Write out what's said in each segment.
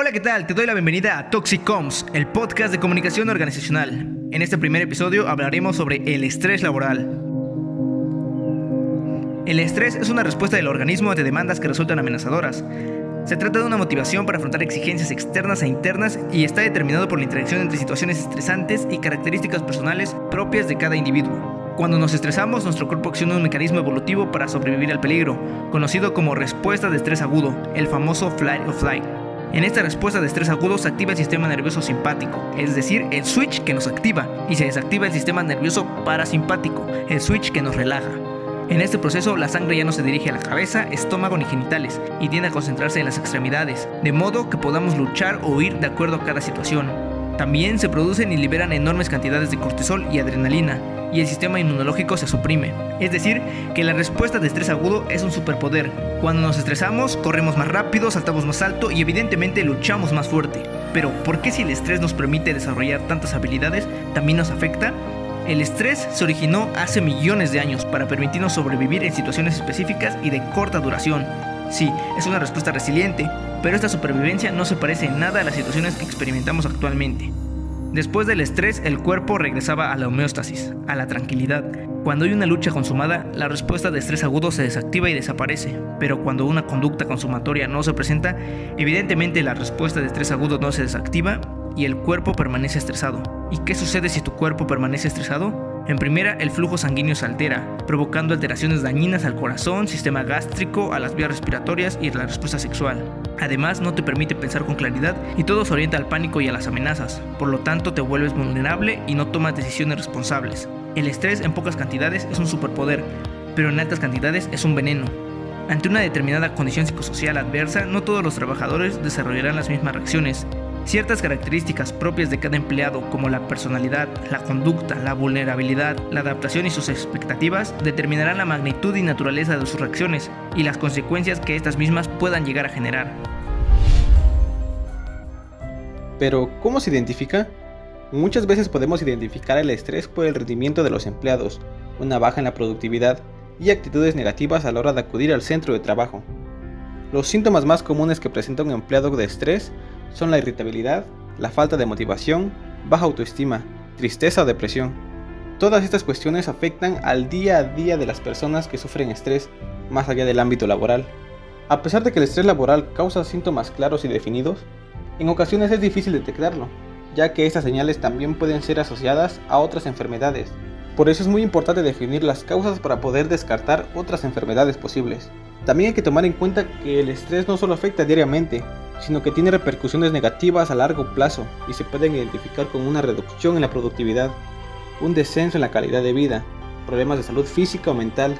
Hola, ¿qué tal? Te doy la bienvenida a Toxic Comms, el podcast de comunicación organizacional. En este primer episodio hablaremos sobre el estrés laboral. El estrés es una respuesta del organismo ante demandas que resultan amenazadoras. Se trata de una motivación para afrontar exigencias externas e internas y está determinado por la interacción entre situaciones estresantes y características personales propias de cada individuo. Cuando nos estresamos, nuestro cuerpo acciona un mecanismo evolutivo para sobrevivir al peligro, conocido como respuesta de estrés agudo, el famoso flight or flight. En esta respuesta de estrés agudo se activa el sistema nervioso simpático, es decir, el switch que nos activa, y se desactiva el sistema nervioso parasimpático, el switch que nos relaja. En este proceso, la sangre ya no se dirige a la cabeza, estómago ni genitales, y tiende a concentrarse en las extremidades, de modo que podamos luchar o huir de acuerdo a cada situación. También se producen y liberan enormes cantidades de cortisol y adrenalina, y el sistema inmunológico se suprime. Es decir, que la respuesta de estrés agudo es un superpoder. Cuando nos estresamos, corremos más rápido, saltamos más alto y evidentemente luchamos más fuerte. Pero, ¿por qué si el estrés nos permite desarrollar tantas habilidades, también nos afecta? El estrés se originó hace millones de años para permitirnos sobrevivir en situaciones específicas y de corta duración. Sí, es una respuesta resiliente, pero esta supervivencia no se parece en nada a las situaciones que experimentamos actualmente. Después del estrés, el cuerpo regresaba a la homeostasis, a la tranquilidad. Cuando hay una lucha consumada, la respuesta de estrés agudo se desactiva y desaparece, pero cuando una conducta consumatoria no se presenta, evidentemente la respuesta de estrés agudo no se desactiva y el cuerpo permanece estresado. ¿Y qué sucede si tu cuerpo permanece estresado? En primera, el flujo sanguíneo se altera, provocando alteraciones dañinas al corazón, sistema gástrico, a las vías respiratorias y a la respuesta sexual. Además, no te permite pensar con claridad y todo se orienta al pánico y a las amenazas, por lo tanto te vuelves vulnerable y no tomas decisiones responsables. El estrés en pocas cantidades es un superpoder, pero en altas cantidades es un veneno. Ante una determinada condición psicosocial adversa, no todos los trabajadores desarrollarán las mismas reacciones, Ciertas características propias de cada empleado, como la personalidad, la conducta, la vulnerabilidad, la adaptación y sus expectativas, determinarán la magnitud y naturaleza de sus reacciones y las consecuencias que estas mismas puedan llegar a generar. Pero, ¿cómo se identifica? Muchas veces podemos identificar el estrés por el rendimiento de los empleados, una baja en la productividad y actitudes negativas a la hora de acudir al centro de trabajo. Los síntomas más comunes que presenta un empleado de estrés son la irritabilidad, la falta de motivación, baja autoestima, tristeza o depresión. Todas estas cuestiones afectan al día a día de las personas que sufren estrés más allá del ámbito laboral. A pesar de que el estrés laboral causa síntomas claros y definidos, en ocasiones es difícil detectarlo, ya que estas señales también pueden ser asociadas a otras enfermedades. Por eso es muy importante definir las causas para poder descartar otras enfermedades posibles. También hay que tomar en cuenta que el estrés no solo afecta diariamente, sino que tiene repercusiones negativas a largo plazo y se pueden identificar con una reducción en la productividad, un descenso en la calidad de vida, problemas de salud física o mental,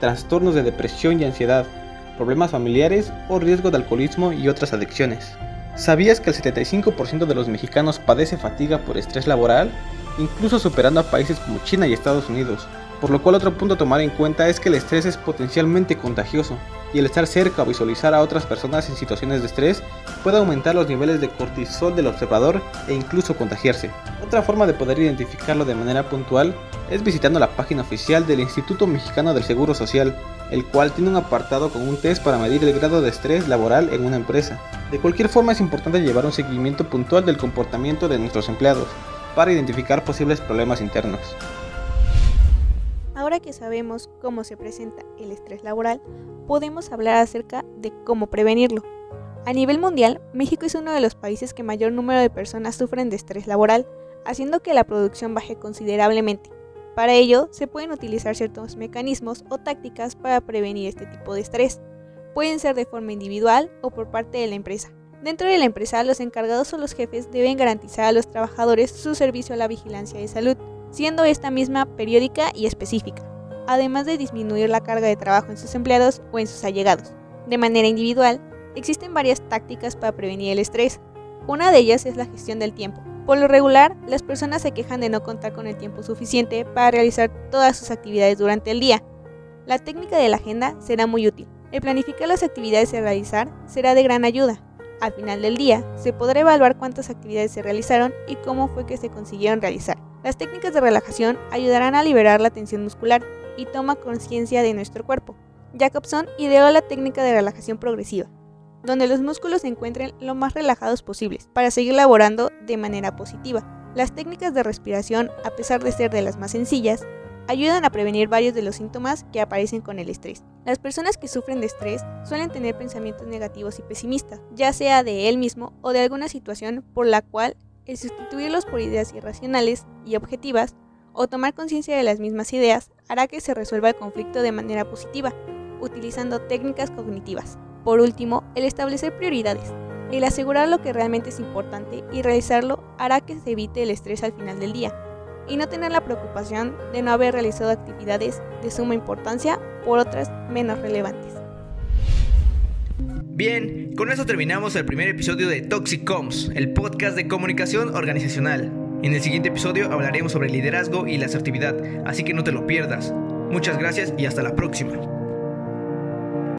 trastornos de depresión y ansiedad, problemas familiares o riesgo de alcoholismo y otras adicciones. ¿Sabías que el 75% de los mexicanos padece fatiga por estrés laboral, incluso superando a países como China y Estados Unidos? Por lo cual otro punto a tomar en cuenta es que el estrés es potencialmente contagioso y el estar cerca o visualizar a otras personas en situaciones de estrés puede aumentar los niveles de cortisol del observador e incluso contagiarse. Otra forma de poder identificarlo de manera puntual es visitando la página oficial del Instituto Mexicano del Seguro Social, el cual tiene un apartado con un test para medir el grado de estrés laboral en una empresa. De cualquier forma es importante llevar un seguimiento puntual del comportamiento de nuestros empleados para identificar posibles problemas internos. Ahora que sabemos cómo se presenta el estrés laboral, podemos hablar acerca de cómo prevenirlo. A nivel mundial, México es uno de los países que mayor número de personas sufren de estrés laboral, haciendo que la producción baje considerablemente. Para ello, se pueden utilizar ciertos mecanismos o tácticas para prevenir este tipo de estrés. Pueden ser de forma individual o por parte de la empresa. Dentro de la empresa, los encargados o los jefes deben garantizar a los trabajadores su servicio a la vigilancia de salud, siendo esta misma periódica y específica, además de disminuir la carga de trabajo en sus empleados o en sus allegados. De manera individual, existen varias tácticas para prevenir el estrés. Una de ellas es la gestión del tiempo. Por lo regular, las personas se quejan de no contar con el tiempo suficiente para realizar todas sus actividades durante el día. La técnica de la agenda será muy útil. El planificar las actividades a realizar será de gran ayuda. Al final del día, se podrá evaluar cuántas actividades se realizaron y cómo fue que se consiguieron realizar. Las técnicas de relajación ayudarán a liberar la tensión muscular y toma conciencia de nuestro cuerpo. Jacobson ideó la técnica de relajación progresiva. donde los músculos se encuentren lo más relajados posibles para seguir laborando de manera positiva. Las técnicas de respiración, a pesar de ser de las más sencillas, ayudan a prevenir varios de los síntomas que aparecen con el estrés. Las personas que sufren de estrés suelen tener pensamientos negativos y pesimistas, ya sea de él mismo o de alguna situación por la cual el sustituirlos por ideas irracionales y objetivas o tomar conciencia de las mismas ideas hará que se resuelva el conflicto de manera positiva, utilizando técnicas cognitivas. Por último, el establecer prioridades. El asegurar lo que realmente es importante y realizarlo hará que se evite el estrés al final del día y no tener la preocupación de no haber realizado actividades de suma importancia por otras menos relevantes. Bien, con eso terminamos el primer episodio de Toxic Comms, el podcast de comunicación organizacional. En el siguiente episodio hablaremos sobre liderazgo y la asertividad, así que no te lo pierdas. Muchas gracias y hasta la próxima.